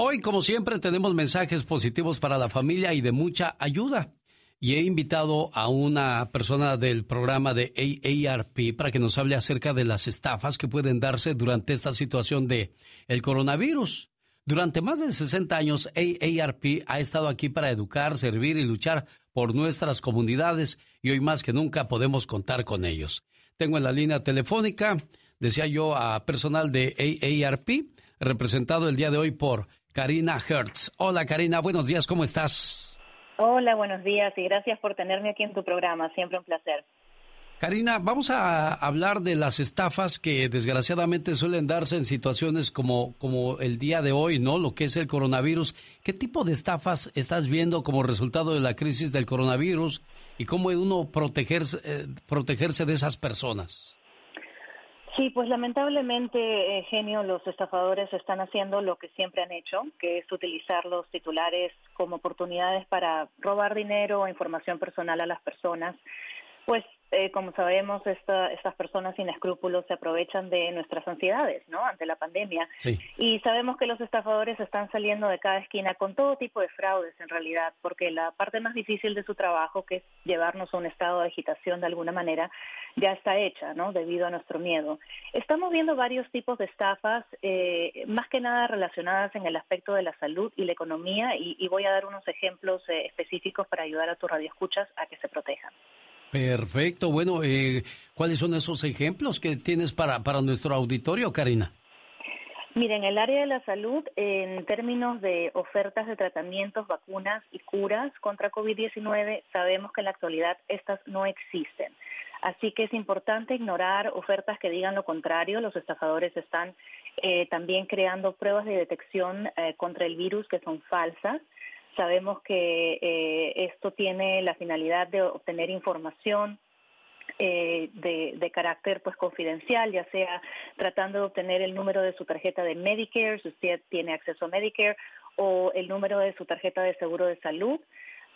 Hoy, como siempre, tenemos mensajes positivos para la familia y de mucha ayuda. Y he invitado a una persona del programa de AARP para que nos hable acerca de las estafas que pueden darse durante esta situación de el coronavirus. Durante más de 60 años, AARP ha estado aquí para educar, servir y luchar por nuestras comunidades y hoy más que nunca podemos contar con ellos. Tengo en la línea telefónica, decía yo, a personal de AARP, representado el día de hoy por Karina Hertz. Hola Karina, buenos días, ¿cómo estás? Hola, buenos días y gracias por tenerme aquí en tu programa, siempre un placer. Karina, vamos a hablar de las estafas que desgraciadamente suelen darse en situaciones como, como el día de hoy, ¿no? Lo que es el coronavirus. ¿Qué tipo de estafas estás viendo como resultado de la crisis del coronavirus y cómo uno protegerse, eh, protegerse de esas personas? Sí, pues lamentablemente, eh, Genio, los estafadores están haciendo lo que siempre han hecho, que es utilizar los titulares como oportunidades para robar dinero o información personal a las personas. Pues eh, como sabemos, estas personas sin escrúpulos se aprovechan de nuestras ansiedades, ¿no? Ante la pandemia. Y sabemos que los estafadores están saliendo de cada esquina con todo tipo de fraudes, en realidad, porque la parte más difícil de su trabajo, que es llevarnos a un estado de agitación de alguna manera, ya está hecha, ¿no? Debido a nuestro miedo. Estamos viendo varios tipos de estafas, eh, más que nada relacionadas en el aspecto de la salud y la economía, y, voy a dar unos ejemplos eh, específicos para ayudar a tus radioescuchas a que se protejan. Perfecto. Bueno, eh, ¿cuáles son esos ejemplos que tienes para, para nuestro auditorio, Karina? Miren, el área de la salud, en términos de ofertas de tratamientos, vacunas y curas contra COVID-19, sabemos que en la actualidad estas no existen. Así que es importante ignorar ofertas que digan lo contrario. Los estafadores están eh, también creando pruebas de detección eh, contra el virus que son falsas. Sabemos que eh, esto tiene la finalidad de obtener información eh, de, carácter pues confidencial, ya sea tratando de obtener el número de su tarjeta de Medicare, si usted tiene acceso a Medicare, o el número de su tarjeta de seguro de salud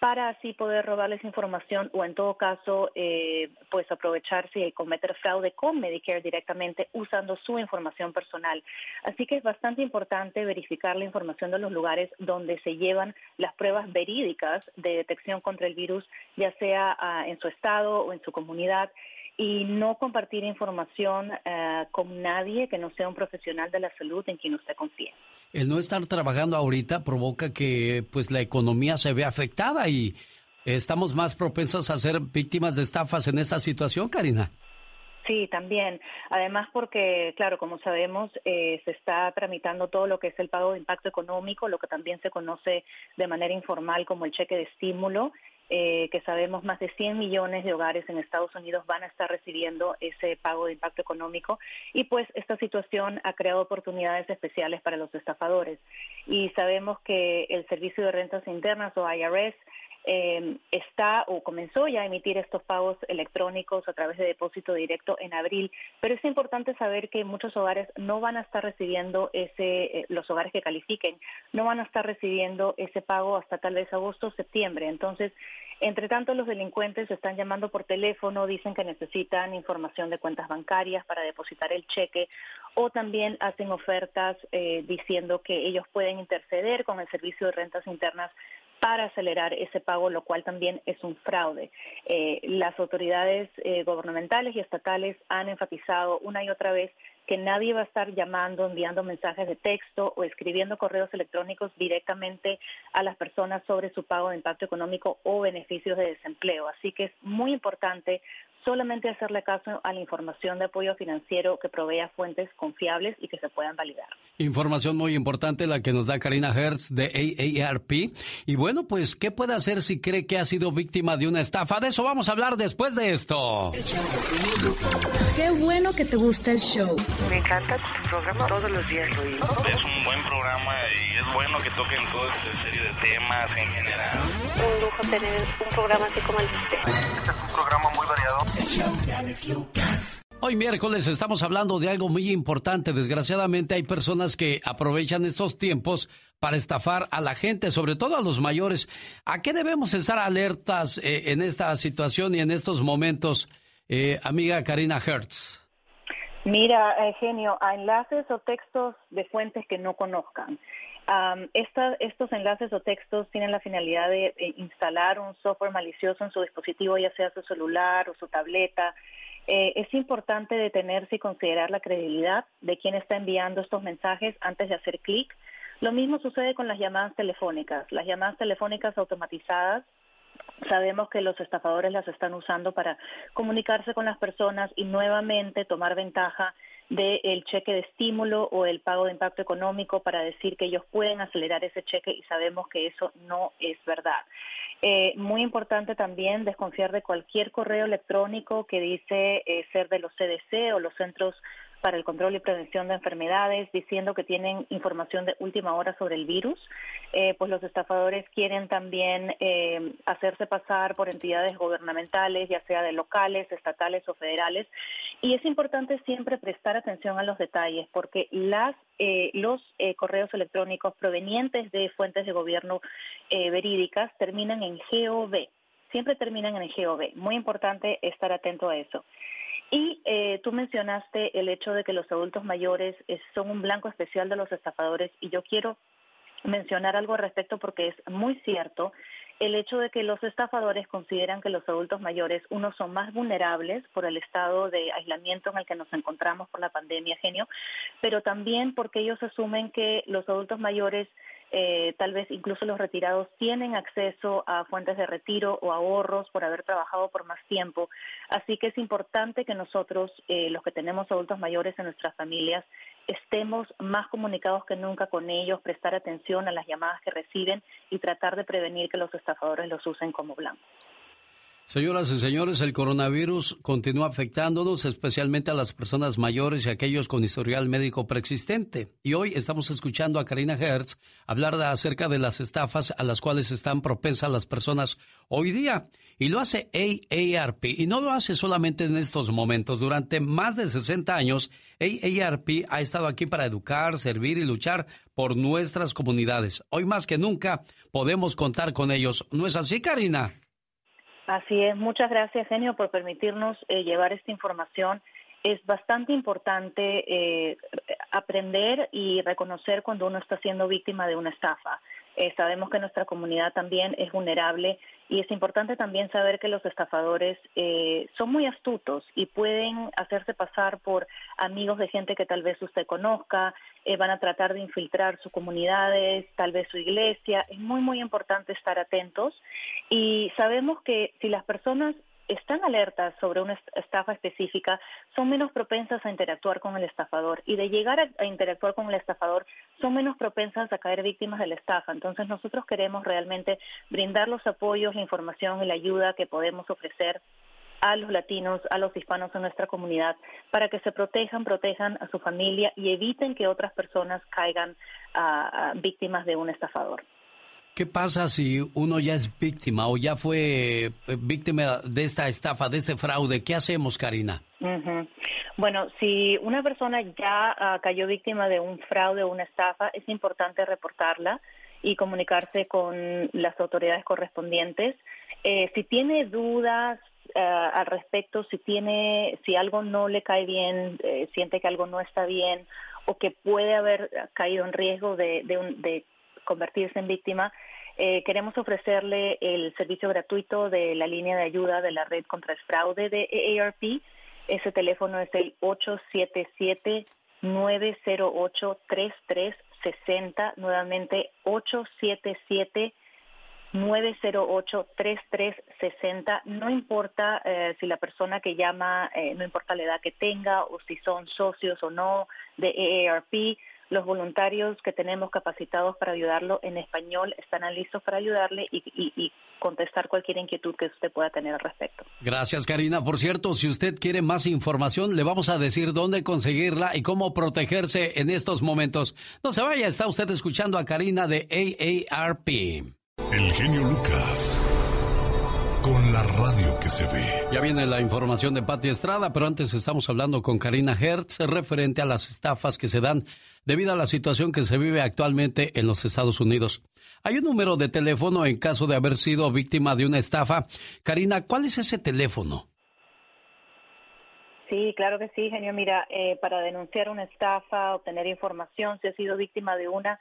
para así poder robarles información o en todo caso eh, pues aprovecharse y cometer fraude con Medicare directamente usando su información personal. Así que es bastante importante verificar la información de los lugares donde se llevan las pruebas verídicas de detección contra el virus, ya sea ah, en su estado o en su comunidad y no compartir información eh, con nadie que no sea un profesional de la salud en quien usted confíe. El no estar trabajando ahorita provoca que pues la economía se vea afectada y estamos más propensos a ser víctimas de estafas en esta situación, Karina. Sí, también. Además, porque, claro, como sabemos, eh, se está tramitando todo lo que es el pago de impacto económico, lo que también se conoce de manera informal como el cheque de estímulo, eh, que sabemos más de 100 millones de hogares en Estados Unidos van a estar recibiendo ese pago de impacto económico. Y pues esta situación ha creado oportunidades especiales para los estafadores. Y sabemos que el Servicio de Rentas Internas o IRS eh, está o comenzó ya a emitir estos pagos electrónicos a través de depósito directo en abril, pero es importante saber que muchos hogares no van a estar recibiendo ese, eh, los hogares que califiquen, no van a estar recibiendo ese pago hasta tal vez agosto o septiembre. Entonces, entre tanto, los delincuentes están llamando por teléfono, dicen que necesitan información de cuentas bancarias para depositar el cheque o también hacen ofertas eh, diciendo que ellos pueden interceder con el Servicio de Rentas Internas para acelerar ese pago, lo cual también es un fraude. Eh, las autoridades eh, gubernamentales y estatales han enfatizado una y otra vez que nadie va a estar llamando, enviando mensajes de texto o escribiendo correos electrónicos directamente a las personas sobre su pago de impacto económico o beneficios de desempleo. Así que es muy importante solamente hacerle caso a la información de apoyo financiero que provea fuentes confiables y que se puedan validar. Información muy importante la que nos da Karina Hertz de AARP. Y bueno, pues, ¿qué puede hacer si cree que ha sido víctima de una estafa? De eso vamos a hablar después de esto. Qué bueno que te gusta el show. Me encanta tu programa, todos los días lo es bueno que toquen toda esta serie de temas en general. Un lujo tener un programa así como el de usted. Este es un programa muy variado Hoy miércoles estamos hablando de algo muy importante. Desgraciadamente hay personas que aprovechan estos tiempos para estafar a la gente, sobre todo a los mayores. ¿A qué debemos estar alertas eh, en esta situación y en estos momentos, eh, amiga Karina Hertz? Mira, Genio, a enlaces o textos de fuentes que no conozcan. Estos enlaces o textos tienen la finalidad de instalar un software malicioso en su dispositivo, ya sea su celular o su tableta. Eh, es importante detenerse y considerar la credibilidad de quien está enviando estos mensajes antes de hacer clic. Lo mismo sucede con las llamadas telefónicas. Las llamadas telefónicas automatizadas Sabemos que los estafadores las están usando para comunicarse con las personas y nuevamente tomar ventaja del cheque de estímulo o el pago de impacto económico para decir que ellos pueden acelerar ese cheque y sabemos que eso no es verdad. Eh, muy importante también desconfiar de cualquier correo electrónico que dice eh, ser de los CDC o los Centros para el Control y Prevención de Enfermedades diciendo que tienen información de última hora sobre el virus, eh, pues los estafadores quieren también eh, hacerse pasar por entidades gubernamentales, ya sea de locales, estatales o federales. Y es importante siempre prestar atención a los detalles porque las, eh, los correos electrónicos provenientes de fuentes de gobierno verídicas terminan en GOV. Siempre terminan en GOV. Muy importante estar atento a eso. Y eh, tú mencionaste el hecho de que los adultos mayores eh, son un blanco especial de los estafadores. Y yo quiero mencionar algo al respecto porque es muy cierto. El hecho de que los estafadores consideran que los adultos mayores, unos son más vulnerables por el estado de aislamiento en el que nos encontramos por la pandemia, genio, pero también porque ellos asumen que los adultos mayores eh, tal vez incluso los retirados tienen acceso a fuentes de retiro o ahorros por haber trabajado por más tiempo. Así que es importante que nosotros, eh, los que tenemos adultos mayores en nuestras familias, estemos más comunicados que nunca con ellos, prestar atención a las llamadas que reciben y tratar de prevenir que los estafadores los usen como blanco. Señoras y señores, el coronavirus continúa afectándonos, especialmente a las personas mayores y aquellos con historial médico preexistente. Y hoy estamos escuchando a Karina Hertz hablar acerca de las estafas a las cuales están propensas las personas hoy día. Y lo hace AARP. Y no lo hace solamente en estos momentos. Durante más de 60 años, AARP ha estado aquí para educar, servir y luchar por nuestras comunidades. Hoy más que nunca podemos contar con ellos. ¿No es así, Karina? Así es, muchas gracias, Genio, por permitirnos eh, llevar esta información. Es bastante importante eh, aprender y reconocer cuando uno está siendo víctima de una estafa. Eh, sabemos que nuestra comunidad también es vulnerable y es importante también saber que los estafadores eh, son muy astutos y pueden hacerse pasar por amigos de gente que tal vez usted conozca, eh, van a tratar de infiltrar sus comunidades, tal vez su iglesia. Es muy, muy importante estar atentos y sabemos que si las personas están alertas sobre una estafa específica, son menos propensas a interactuar con el estafador y de llegar a, interactuar con el estafador, son menos propensas a caer víctimas de la estafa. Entonces nosotros queremos realmente brindar los apoyos, la información y la ayuda que podemos ofrecer a los latinos, a los hispanos en nuestra comunidad, para que se protejan, protejan a su familia y eviten que otras personas caigan víctimas de un estafador. ¿Qué pasa si uno ya es víctima o ya fue eh, víctima de esta estafa, de este fraude? ¿Qué hacemos, Karina? Bueno, si una persona ya ah, cayó víctima de un fraude o una estafa, es importante reportarla y comunicarse con las autoridades correspondientes. Eh, si tiene dudas ah, al respecto, si tiene, si algo no le cae bien, eh, siente que algo no está bien o que puede haber caído en riesgo de, de, de convertirse en víctima, eh, queremos ofrecerle el servicio gratuito de la línea de ayuda de la red contra el fraude de AARP. Ese teléfono es el 877-908-3360. Nuevamente, 877 908-3360. No importa eh, si la persona que llama, eh, no importa la edad que tenga o si son socios o no de AARP, los voluntarios que tenemos capacitados para ayudarlo en español están listos para ayudarle y, contestar cualquier inquietud que usted pueda tener al respecto. Gracias, Karina. Por cierto, si usted quiere más información, le vamos a decir dónde conseguirla y cómo protegerse en estos momentos. No se vaya, está usted escuchando a Karina de AARP. El genio Lucas la radio que se ve. Ya viene la información de Pati Estrada, pero antes estamos hablando con Karina Hertz referente a las estafas que se dan debido a la situación que se vive actualmente en los Estados Unidos. Hay un número de teléfono en caso de haber sido víctima de una estafa. Karina, ¿cuál es ese teléfono? Sí, claro que sí, genio. Mira, eh, para denunciar una estafa, obtener información, si ha sido víctima de una,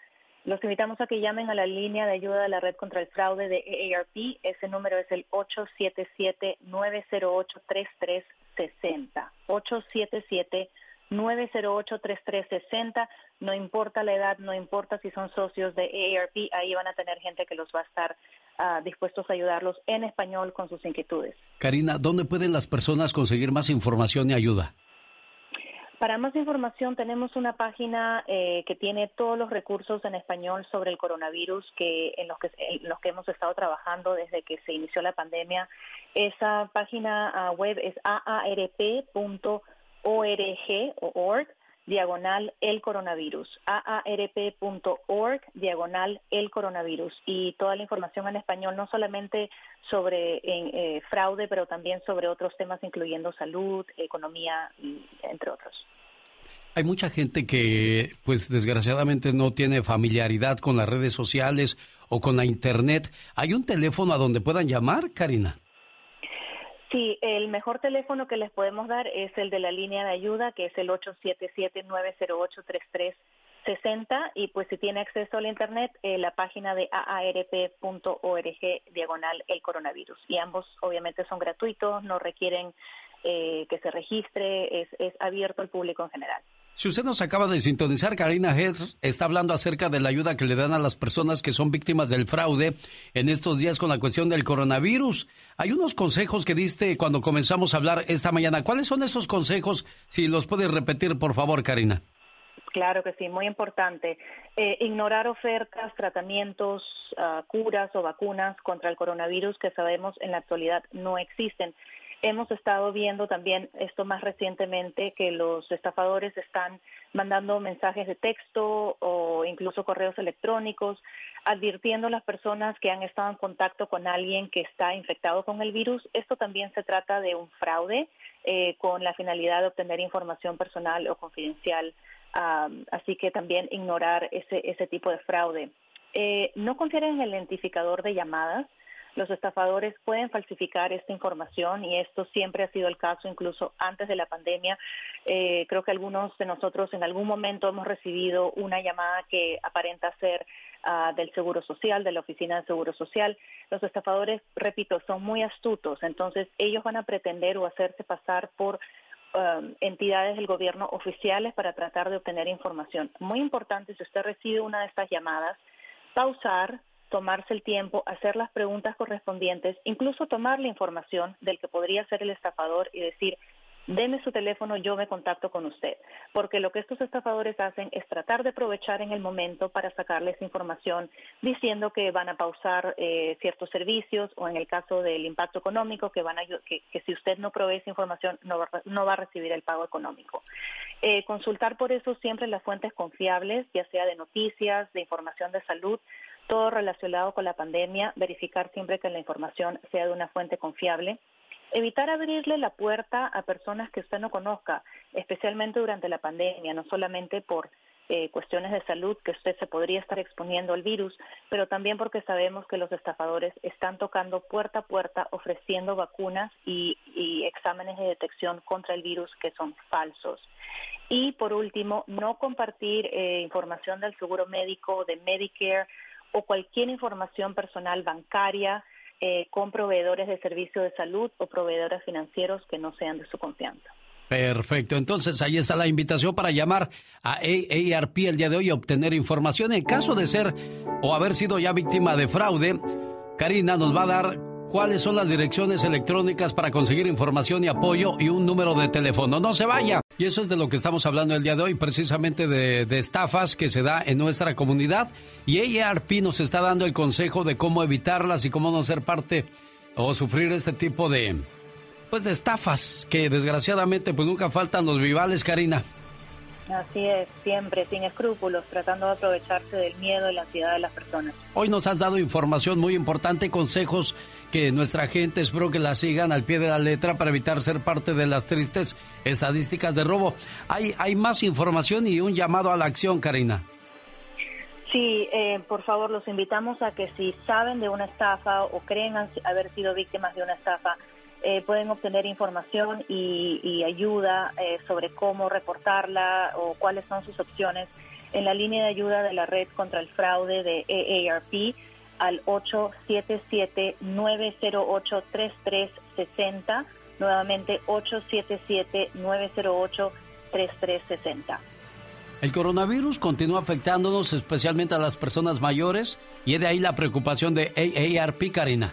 los invitamos a que llamen a la línea de ayuda de la Red contra el Fraude de AARP. Ese número es el 877-908-3360. 877-908-3360. No importa la edad, no importa si son socios de AARP, ahí van a tener gente que los va a estar uh, dispuestos a ayudarlos en español con sus inquietudes. Karina, ¿dónde pueden las personas conseguir más información y ayuda? Para más información tenemos una página eh, que tiene todos los recursos en español sobre el coronavirus que en los que en los que hemos estado trabajando desde que se inició la pandemia. Esa página uh, web es aarp.org diagonal el coronavirus, aarp.org diagonal el coronavirus y toda la información en español, no solamente sobre eh, fraude, pero también sobre otros temas incluyendo salud, economía, entre otros. Hay mucha gente que, pues desgraciadamente, no tiene familiaridad con las redes sociales o con la Internet. ¿Hay un teléfono a donde puedan llamar, Karina? Sí, el mejor teléfono que les podemos dar es el de la línea de ayuda, que es el 877-908-3360 y pues si tiene acceso al Internet, eh, la página de aarp.org diagonal el coronavirus. Y ambos obviamente son gratuitos, no requieren eh, que se registre, es, es abierto al público en general. Si usted nos acaba de sintonizar, Karina Head está hablando acerca de la ayuda que le dan a las personas que son víctimas del fraude en estos días con la cuestión del coronavirus. Hay unos consejos que diste cuando comenzamos a hablar esta mañana. ¿Cuáles son esos consejos? Si los puedes repetir, por favor, Karina. Claro que sí, muy importante. Eh, ignorar ofertas, tratamientos, uh, curas o vacunas contra el coronavirus que sabemos en la actualidad no existen. Hemos estado viendo también esto más recientemente que los estafadores están mandando mensajes de texto o incluso correos electrónicos advirtiendo a las personas que han estado en contacto con alguien que está infectado con el virus. Esto también se trata de un fraude eh, con la finalidad de obtener información personal o confidencial. así que también ignorar ese, ese tipo de fraude. Eh, no confiar en el identificador de llamadas. Los estafadores pueden falsificar esta información y esto siempre ha sido el caso incluso antes de la pandemia. Eh, creo que algunos de nosotros en algún momento hemos recibido una llamada que aparenta ser uh, del Seguro Social, de la Oficina de Seguro Social. Los estafadores, repito, son muy astutos, entonces ellos van a pretender o hacerse pasar por um, entidades del gobierno oficiales para tratar de obtener información. Muy importante, si usted recibe una de estas llamadas, pausar, tomarse el tiempo, hacer las preguntas correspondientes, incluso tomar la información del que podría ser el estafador y decir, deme su teléfono, yo me contacto con usted. Porque lo que estos estafadores hacen es tratar de aprovechar en el momento para sacarles información diciendo que van a pausar eh, ciertos servicios o en el caso del impacto económico, que, van a, que, si usted no provee esa información no va, no va a recibir el pago económico. Eh, consultar por eso siempre las fuentes confiables, ya sea de noticias, de información de salud, todo relacionado con la pandemia, verificar siempre que la información sea de una fuente confiable, evitar abrirle la puerta a personas que usted no conozca, especialmente durante la pandemia, no solamente por eh, cuestiones de salud que usted se podría estar exponiendo al virus, pero también porque sabemos que los estafadores están tocando puerta a puerta ofreciendo vacunas y, y exámenes de detección contra el virus que son falsos. Y por último, no compartir eh, información del seguro médico, de Medicare, o cualquier información personal bancaria eh, con proveedores de servicio de salud o proveedores financieros que no sean de su confianza. Perfecto, entonces ahí está la invitación para llamar a AARP el día de hoy y obtener información. En caso de ser o haber sido ya víctima de fraude, Karina nos va a dar cuáles son las direcciones electrónicas para conseguir información y apoyo y un número de teléfono. No se vaya. Y eso es de lo que estamos hablando el día de hoy, precisamente de, estafas que se da en nuestra comunidad. Y AARP nos está dando el consejo de cómo evitarlas y cómo no ser parte o sufrir este tipo de, pues de estafas que desgraciadamente pues nunca faltan los vivales, Karina. Así es, siempre sin escrúpulos, tratando de aprovecharse del miedo y la ansiedad de las personas. Hoy nos has dado información muy importante, consejos que nuestra gente espero que la sigan al pie de la letra para evitar ser parte de las tristes estadísticas de robo. Hay, hay más información y un llamado a la acción, Karina. Sí, eh, por favor, los invitamos a que si saben de una estafa o creen haber sido víctimas de una estafa, eh, pueden obtener información y, ayuda eh, sobre cómo reportarla o cuáles son sus opciones en la línea de ayuda de la red contra el fraude de AARP al 877-908-3360, nuevamente 877-908-3360. El coronavirus continúa afectándonos especialmente a las personas mayores y es de ahí la preocupación de AARP, Karina.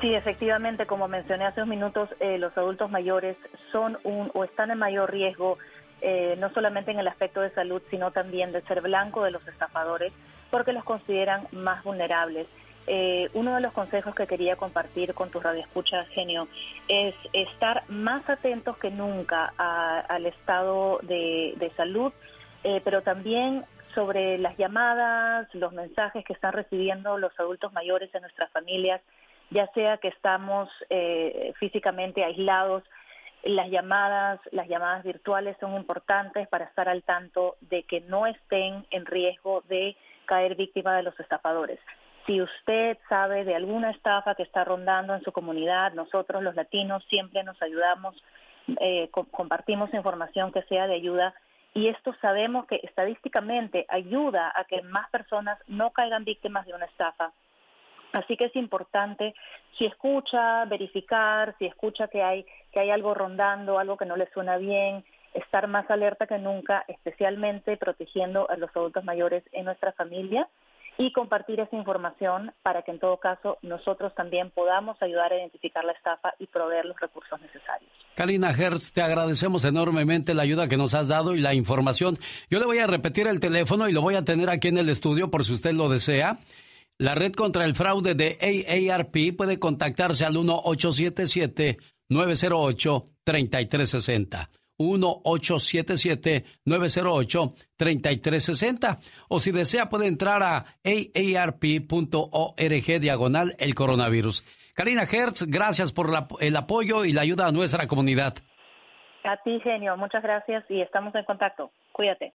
Sí, efectivamente, como mencioné hace unos minutos, eh, los adultos mayores son un o están en mayor riesgo, eh, no solamente en el aspecto de salud, sino también de ser blanco de los estafadores, porque los consideran más vulnerables. Eh, uno de los consejos que quería compartir con tus radioescuchas, Genio, es estar más atentos que nunca al estado de, de salud, pero también sobre las llamadas, los mensajes que están recibiendo los adultos mayores en nuestras familias ya sea que estamos eh, físicamente aislados, las llamadas, las llamadas virtuales son importantes para estar al tanto de que no estén en riesgo de caer víctima de los estafadores. Si usted sabe de alguna estafa que está rondando en su comunidad, nosotros los latinos siempre nos ayudamos, eh, compartimos información que sea de ayuda y esto sabemos que estadísticamente ayuda a que más personas no caigan víctimas de una estafa Así que es importante, si escucha, verificar, si escucha que hay, que hay algo rondando, algo que no le suena bien, estar más alerta que nunca, especialmente protegiendo a los adultos mayores en nuestra familia y compartir esa información para que en todo caso nosotros también podamos ayudar a identificar la estafa y proveer los recursos necesarios. Karina Hertz, te agradecemos enormemente la ayuda que nos has dado y la información. Yo le voy a repetir el teléfono y lo voy a tener aquí en el estudio por si usted lo desea. La red contra el fraude de AARP puede contactarse al 1-877-908-3360. 1-877-908-3360. O si desea puede entrar a aarp.org diagonal el coronavirus. Karina Hertz, gracias por el apoyo y la ayuda a nuestra comunidad. A ti, genio, muchas gracias y estamos en contacto. Cuídate.